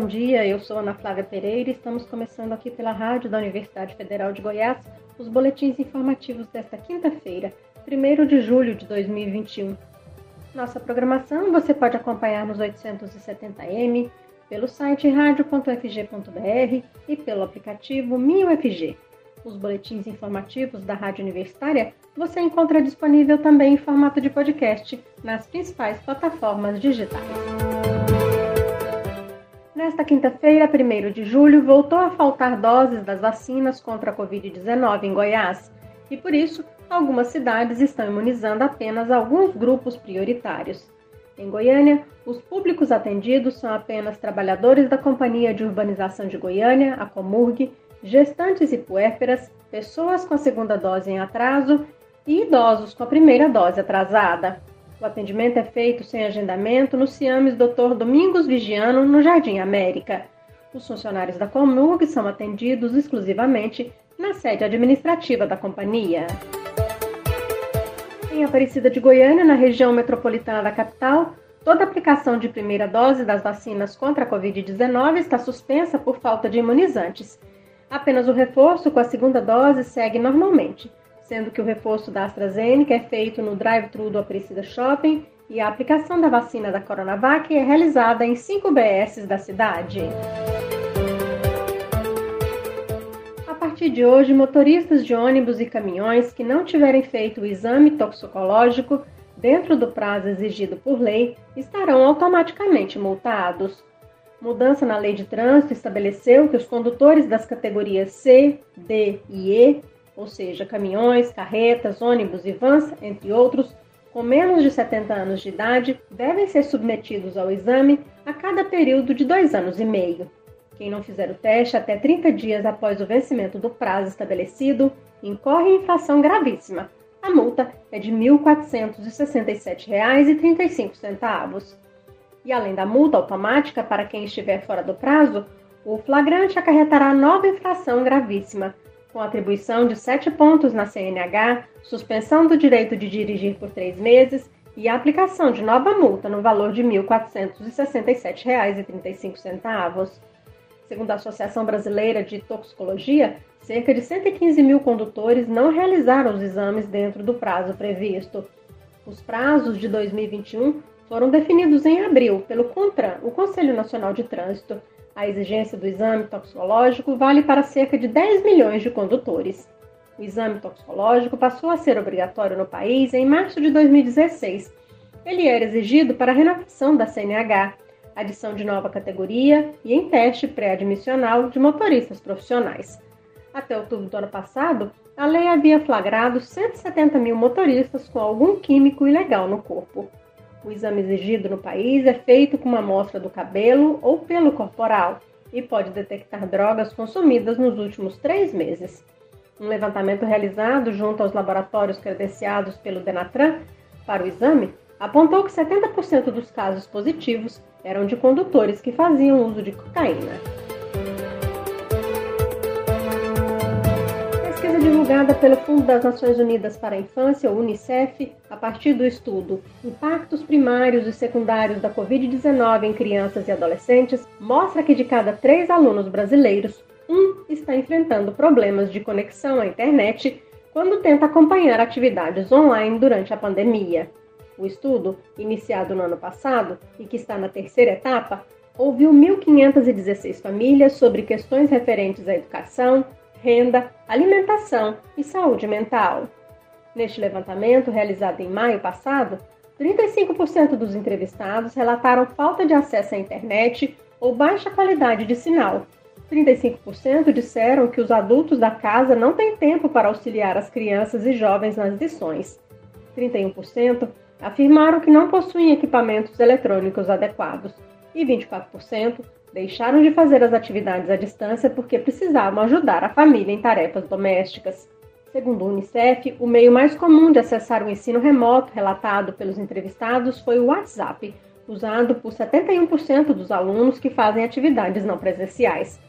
bom dia. Eu sou Ana Flávia Pereira e estamos começando aqui pela Rádio da Universidade Federal de Goiás os boletins informativos desta quinta-feira, 1 de julho de 2021. Nossa programação você pode acompanhar nos 870m, pelo site radio.fg.br e pelo aplicativo MinUFG. Os boletins informativos da Rádio Universitária você encontra disponível também em formato de podcast nas principais plataformas digitais. Nesta quinta-feira, 1 de julho, voltou a faltar doses das vacinas contra a Covid-19 em Goiás e, por isso, algumas cidades estão imunizando apenas alguns grupos prioritários. Em Goiânia, os públicos atendidos são apenas trabalhadores da Companhia de Urbanização de Goiânia, a Comurg, gestantes e puérperas, pessoas com a segunda dose em atraso e idosos com a primeira dose atrasada. O atendimento é feito sem agendamento no CIAMES Dr. Domingos Vigiano, no Jardim América. Os funcionários da Comurg são atendidos exclusivamente na sede administrativa da companhia. Em Aparecida de Goiânia, na região metropolitana da capital, toda aplicação de primeira dose das vacinas contra a Covid-19 está suspensa por falta de imunizantes. Apenas o reforço com a segunda dose segue normalmente sendo que o reforço da AstraZeneca é feito no drive-thru do Aparecida Shopping e a aplicação da vacina da Coronavac é realizada em cinco BS da cidade. A partir de hoje, motoristas de ônibus e caminhões que não tiverem feito o exame toxicológico dentro do prazo exigido por lei estarão automaticamente multados. Mudança na lei de trânsito estabeleceu que os condutores das categorias C, D e E ou seja, caminhões, carretas, ônibus e vans, entre outros, com menos de 70 anos de idade, devem ser submetidos ao exame a cada período de dois anos e meio. Quem não fizer o teste até 30 dias após o vencimento do prazo estabelecido incorre em infração gravíssima. A multa é de R$ 1.467,35. E além da multa automática para quem estiver fora do prazo, o flagrante acarretará nova infração gravíssima, com atribuição de sete pontos na CNH, suspensão do direito de dirigir por três meses e a aplicação de nova multa no valor de R$ 1.467,35. Segundo a Associação Brasileira de Toxicologia, cerca de 115 mil condutores não realizaram os exames dentro do prazo previsto. Os prazos de 2021 foram definidos em abril pelo CONTRAN, o Conselho Nacional de Trânsito, a exigência do exame toxicológico vale para cerca de 10 milhões de condutores. O exame toxicológico passou a ser obrigatório no país em março de 2016. Ele era exigido para a renovação da CNH, adição de nova categoria e em teste pré-admissional de motoristas profissionais. Até outubro do ano passado, a lei havia flagrado 170 mil motoristas com algum químico ilegal no corpo. O exame exigido no país é feito com uma amostra do cabelo ou pelo corporal e pode detectar drogas consumidas nos últimos três meses. Um levantamento realizado junto aos laboratórios credenciados pelo Denatran para o exame apontou que 70% dos casos positivos eram de condutores que faziam uso de cocaína. Divulgada pelo Fundo das Nações Unidas para a Infância, UNICEF, a partir do estudo Impactos Primários e Secundários da Covid-19 em Crianças e Adolescentes, mostra que de cada três alunos brasileiros, um está enfrentando problemas de conexão à internet quando tenta acompanhar atividades online durante a pandemia. O estudo, iniciado no ano passado e que está na terceira etapa, ouviu 1.516 famílias sobre questões referentes à educação, renda, alimentação e saúde mental. Neste levantamento, realizado em maio passado, 35% dos entrevistados relataram falta de acesso à internet ou baixa qualidade de sinal. 35% disseram que os adultos da casa não têm tempo para auxiliar as crianças e jovens nas lições. 31% afirmaram que não possuem equipamentos eletrônicos adequados. E 24% Deixaram de fazer as atividades à distância porque precisavam ajudar a família em tarefas domésticas. Segundo o Unicef, o meio mais comum de acessar o ensino remoto relatado pelos entrevistados foi o WhatsApp, usado por 71% dos alunos que fazem atividades não presenciais.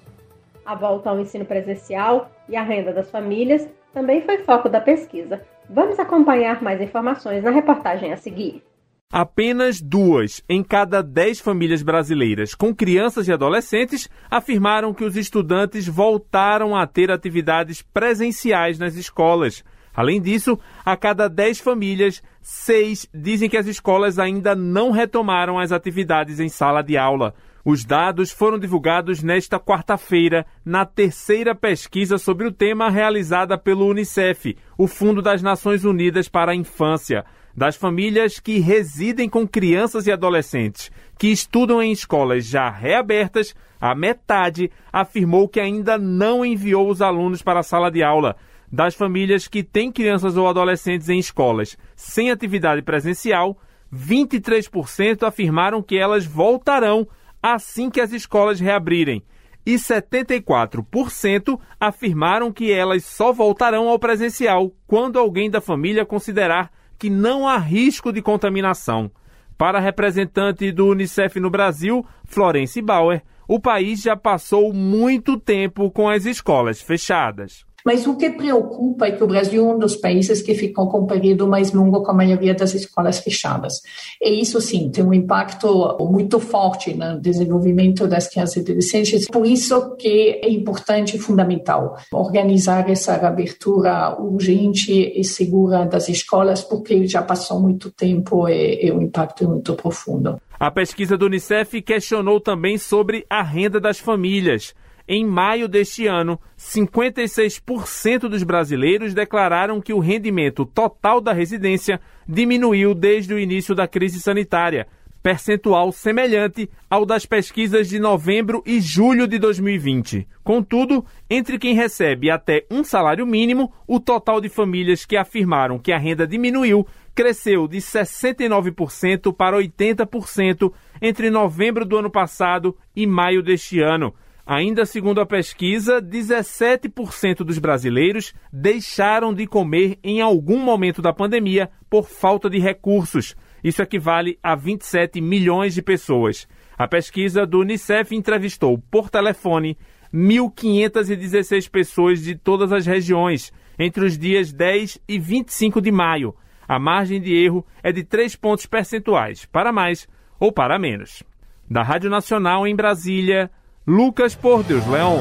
A volta ao ensino presencial e a renda das famílias também foi foco da pesquisa. Vamos acompanhar mais informações na reportagem a seguir. Apenas duas em cada dez famílias brasileiras com crianças e adolescentes afirmaram que os estudantes voltaram a ter atividades presenciais nas escolas. Além disso, a cada dez famílias, seis dizem que as escolas ainda não retomaram as atividades em sala de aula. Os dados foram divulgados nesta quarta-feira na terceira pesquisa sobre o tema realizada pelo Unicef, o Fundo das Nações Unidas para a Infância. Das famílias que residem com crianças e adolescentes que estudam em escolas já reabertas, a metade afirmou que ainda não enviou os alunos para a sala de aula. Das famílias que têm crianças ou adolescentes em escolas sem atividade presencial, 23% afirmaram que elas voltarão assim que as escolas reabrirem. E 74% afirmaram que elas só voltarão ao presencial quando alguém da família considerar que não há risco de contaminação. Para a representante do Unicef no Brasil, Florence Bauer, o país já passou muito tempo com as escolas fechadas. Mas o que preocupa é que o Brasil é um dos países que ficou com um período mais longo com a maioria das escolas fechadas. E isso, sim, tem um impacto muito forte no desenvolvimento das crianças e adolescentes. Por isso que é importante e fundamental organizar essa abertura urgente e segura das escolas, porque já passou muito tempo e, e o impacto é muito profundo. A pesquisa do Unicef questionou também sobre a renda das famílias. Em maio deste ano, 56% dos brasileiros declararam que o rendimento total da residência diminuiu desde o início da crise sanitária, percentual semelhante ao das pesquisas de novembro e julho de 2020. Contudo, entre quem recebe até um salário mínimo, o total de famílias que afirmaram que a renda diminuiu cresceu de 69% para 80% entre novembro do ano passado e maio deste ano. Ainda segundo a pesquisa, 17% dos brasileiros deixaram de comer em algum momento da pandemia por falta de recursos. Isso equivale a 27 milhões de pessoas. A pesquisa do Unicef entrevistou por telefone 1.516 pessoas de todas as regiões entre os dias 10 e 25 de maio. A margem de erro é de 3 pontos percentuais, para mais ou para menos. Da Rádio Nacional em Brasília, Lucas por Deus Leão.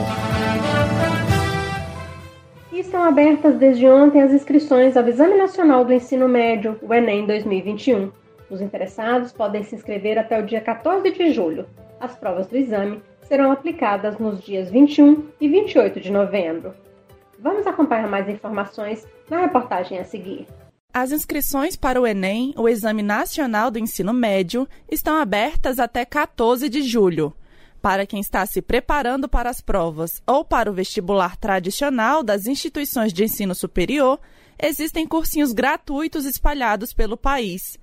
Estão abertas desde ontem as inscrições ao Exame Nacional do Ensino Médio, o Enem 2021. Os interessados podem se inscrever até o dia 14 de julho. As provas do exame serão aplicadas nos dias 21 e 28 de novembro. Vamos acompanhar mais informações na reportagem a seguir. As inscrições para o Enem, o Exame Nacional do Ensino Médio, estão abertas até 14 de julho. Para quem está se preparando para as provas ou para o vestibular tradicional das instituições de ensino superior, existem cursinhos gratuitos espalhados pelo país.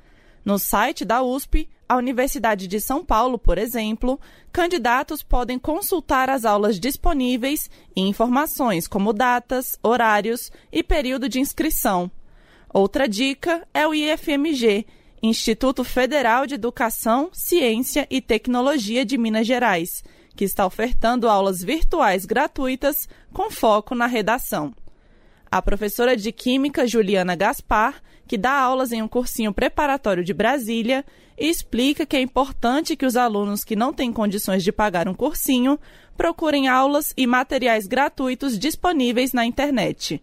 No site da USP, a Universidade de São Paulo, por exemplo, candidatos podem consultar as aulas disponíveis e informações como datas, horários e período de inscrição. Outra dica é o IFMG, Instituto Federal de Educação, Ciência e Tecnologia de Minas Gerais, que está ofertando aulas virtuais gratuitas com foco na redação. A professora de Química Juliana Gaspar, que dá aulas em um cursinho preparatório de Brasília, explica que é importante que os alunos que não têm condições de pagar um cursinho procurem aulas e materiais gratuitos disponíveis na internet.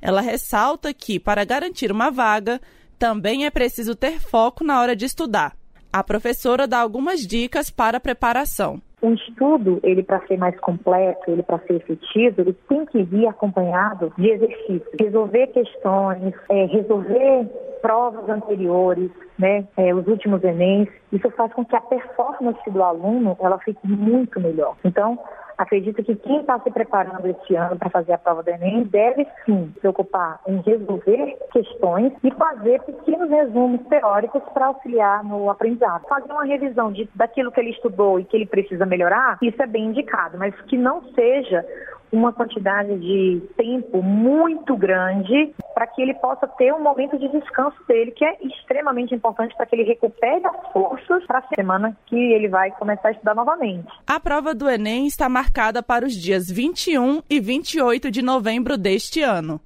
Ela ressalta que, para garantir uma vaga, também é preciso ter foco na hora de estudar. A professora dá algumas dicas para a preparação. Um estudo, ele para ser mais completo, ele para ser efetivo, ele tem que vir acompanhado de exercícios. Resolver questões, é, resolver provas anteriores, né, é, os últimos Enems, isso faz com que a performance do aluno ela fique muito melhor. Então, Acredito que quem está se preparando este ano para fazer a prova do Enem deve sim se ocupar em resolver questões e fazer pequenos resumos teóricos para auxiliar no aprendizado. Fazer uma revisão de, daquilo que ele estudou e que ele precisa melhorar, isso é bem indicado, mas que não seja uma quantidade de tempo muito grande para que ele possa ter um momento de descanso dele, que é extremamente importante para que ele recupere as forças para a semana que ele vai começar a estudar novamente. A prova do Enem está marcada para os dias 21 e 28 de novembro deste ano.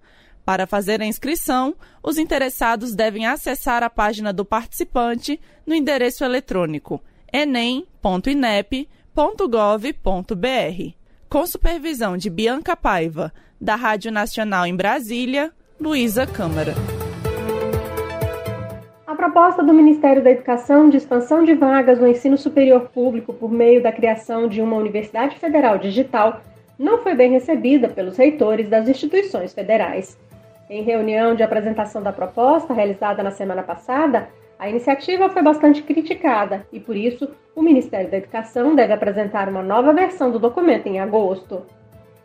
Para fazer a inscrição, os interessados devem acessar a página do participante no endereço eletrônico enem.inep.gov.br. Com supervisão de Bianca Paiva, da Rádio Nacional em Brasília, Luísa Câmara. A proposta do Ministério da Educação de expansão de vagas no ensino superior público por meio da criação de uma Universidade Federal Digital não foi bem recebida pelos reitores das instituições federais. Em reunião de apresentação da proposta realizada na semana passada, a iniciativa foi bastante criticada e, por isso, o Ministério da Educação deve apresentar uma nova versão do documento em agosto.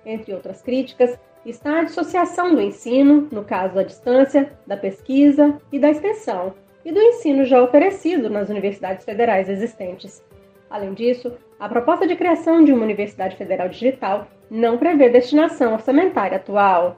Entre outras críticas, está a dissociação do ensino, no caso da distância, da pesquisa e da extensão, e do ensino já oferecido nas universidades federais existentes. Além disso, a proposta de criação de uma Universidade Federal Digital não prevê destinação orçamentária atual.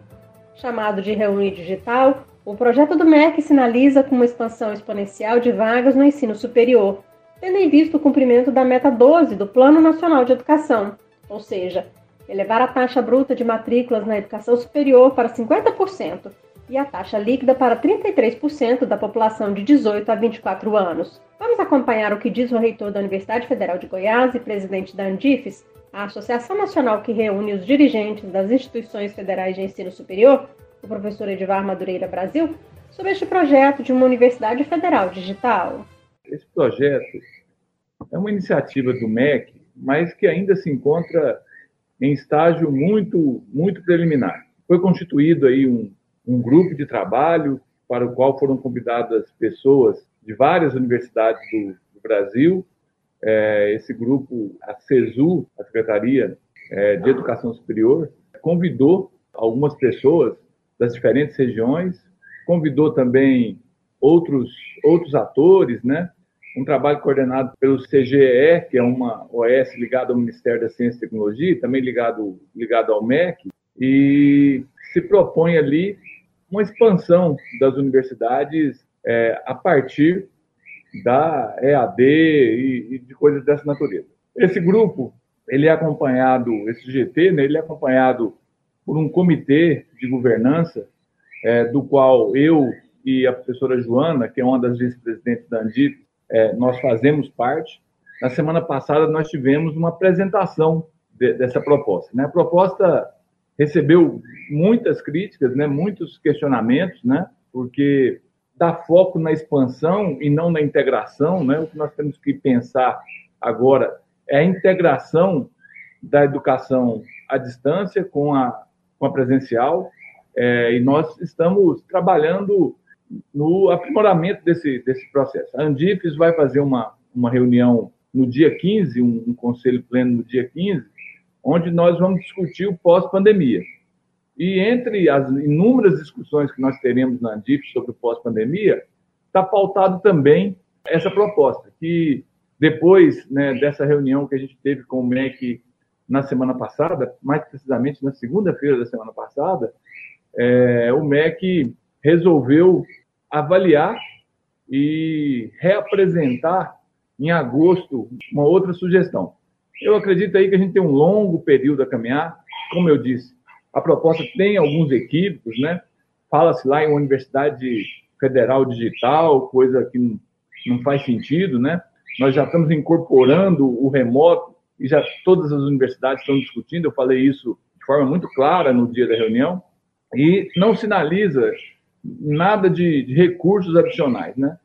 Chamado de Reunir Digital, o projeto do MEC sinaliza com uma expansão exponencial de vagas no ensino superior, tendo em vista o cumprimento da meta 12 do Plano Nacional de Educação, ou seja, elevar a taxa bruta de matrículas na educação superior para 50% e a taxa líquida para 33% da população de 18 a 24 anos. Vamos acompanhar o que diz o reitor da Universidade Federal de Goiás e presidente da Andifes, a Associação Nacional que reúne os dirigentes das instituições federais de ensino superior, o professor Edivar Madureira Brasil, sobre este projeto de uma Universidade Federal Digital. Esse projeto é uma iniciativa do MEC, mas que ainda se encontra em estágio muito, muito preliminar. Foi constituído aí um, um grupo de trabalho para o qual foram convidadas pessoas de várias universidades do, do Brasil. É, esse grupo, a CESU, a Secretaria é, de Educação Superior, convidou algumas pessoas das diferentes regiões, convidou também outros, outros atores, né? Um trabalho coordenado pelo CGE, que é uma OS ligada ao Ministério da Ciência e Tecnologia, também ligado, ligado ao MEC, e se propõe ali uma expansão das universidades é, a partir da EAD e, e, de coisas dessa natureza. Esse grupo, ele é acompanhado, esse GT, né, ele é acompanhado por um comitê de governança, é, do qual eu e a professora Joana, que é uma das vice-presidentes da Andip, é, nós fazemos parte. Na semana passada, nós tivemos uma apresentação de, dessa proposta. Né? A proposta recebeu muitas críticas, né? muitos questionamentos, né? porque dá foco na expansão e não na integração. Né? O que nós temos que pensar agora é a integração da educação à distância com a com a presencial, é, e nós estamos trabalhando no aprimoramento desse, desse processo. A Andifes vai fazer uma, uma reunião no dia 15, um, um conselho pleno no dia 15, onde nós vamos discutir o pós-pandemia. E entre as inúmeras discussões que nós teremos na Andifes sobre o pós-pandemia, está pautado também essa proposta, que depois né, dessa reunião que a gente teve com o MEC na semana passada, mais precisamente na segunda-feira da semana passada, é, o MEC resolveu avaliar e reapresentar em agosto uma outra sugestão. Eu acredito aí que a gente tem um longo período a caminhar. Como eu disse, a proposta tem alguns equívocos, né? Fala-se lá em uma universidade federal digital, coisa que não faz sentido, né? Nós já estamos incorporando o remoto e já todas as universidades estão discutindo, eu falei isso de forma muito clara no dia da reunião, e não sinaliza nada de, de recursos adicionais, né?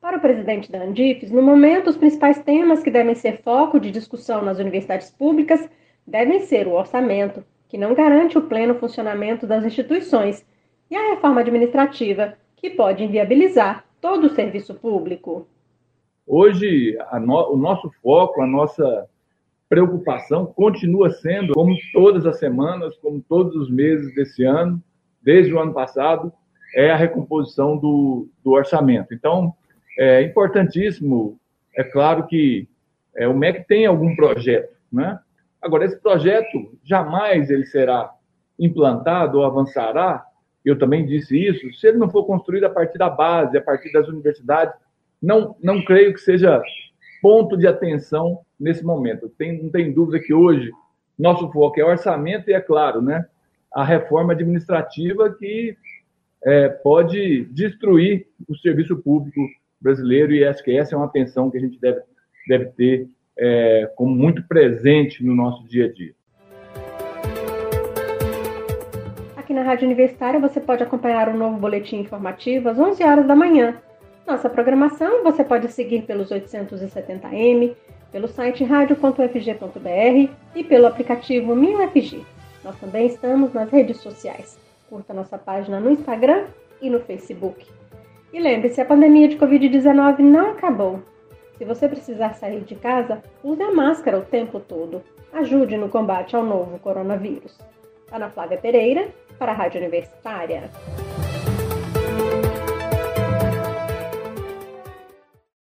Para o presidente da Andifes, no momento, os principais temas que devem ser foco de discussão nas universidades públicas devem ser o orçamento, que não garante o pleno funcionamento das instituições, e a reforma administrativa, que pode inviabilizar todo o serviço público. Hoje, no, o nosso foco, a nossa preocupação continua sendo, como todas as semanas, como todos os meses desse ano, desde o ano passado, é a recomposição do, do orçamento. Então, é importantíssimo, é claro que é, o MEC tem algum projeto, né? Agora, esse projeto jamais ele será implantado ou avançará, eu também disse isso, se ele não for construído a partir da base, a partir das universidades, não, não creio que seja ponto de atenção nesse momento. Tem, não tem dúvida que hoje nosso foco é orçamento e, é claro, né, a reforma administrativa que é, pode destruir o serviço público brasileiro e acho que essa é uma atenção que a gente deve, deve ter é, como muito presente no nosso dia a dia. Aqui na Rádio Universitária você pode acompanhar o novo boletim informativo às 11 horas da manhã. Nossa programação você pode seguir pelos 870m, pelo site radio.fg.br e pelo aplicativo MinUFG. Nós também estamos nas redes sociais. Curta nossa página no Instagram e no Facebook. E lembre-se, a pandemia de Covid-19 não acabou. Se você precisar sair de casa, use a máscara o tempo todo. Ajude no combate ao novo coronavírus. Ana Flávia Pereira, para a Rádio Universitária.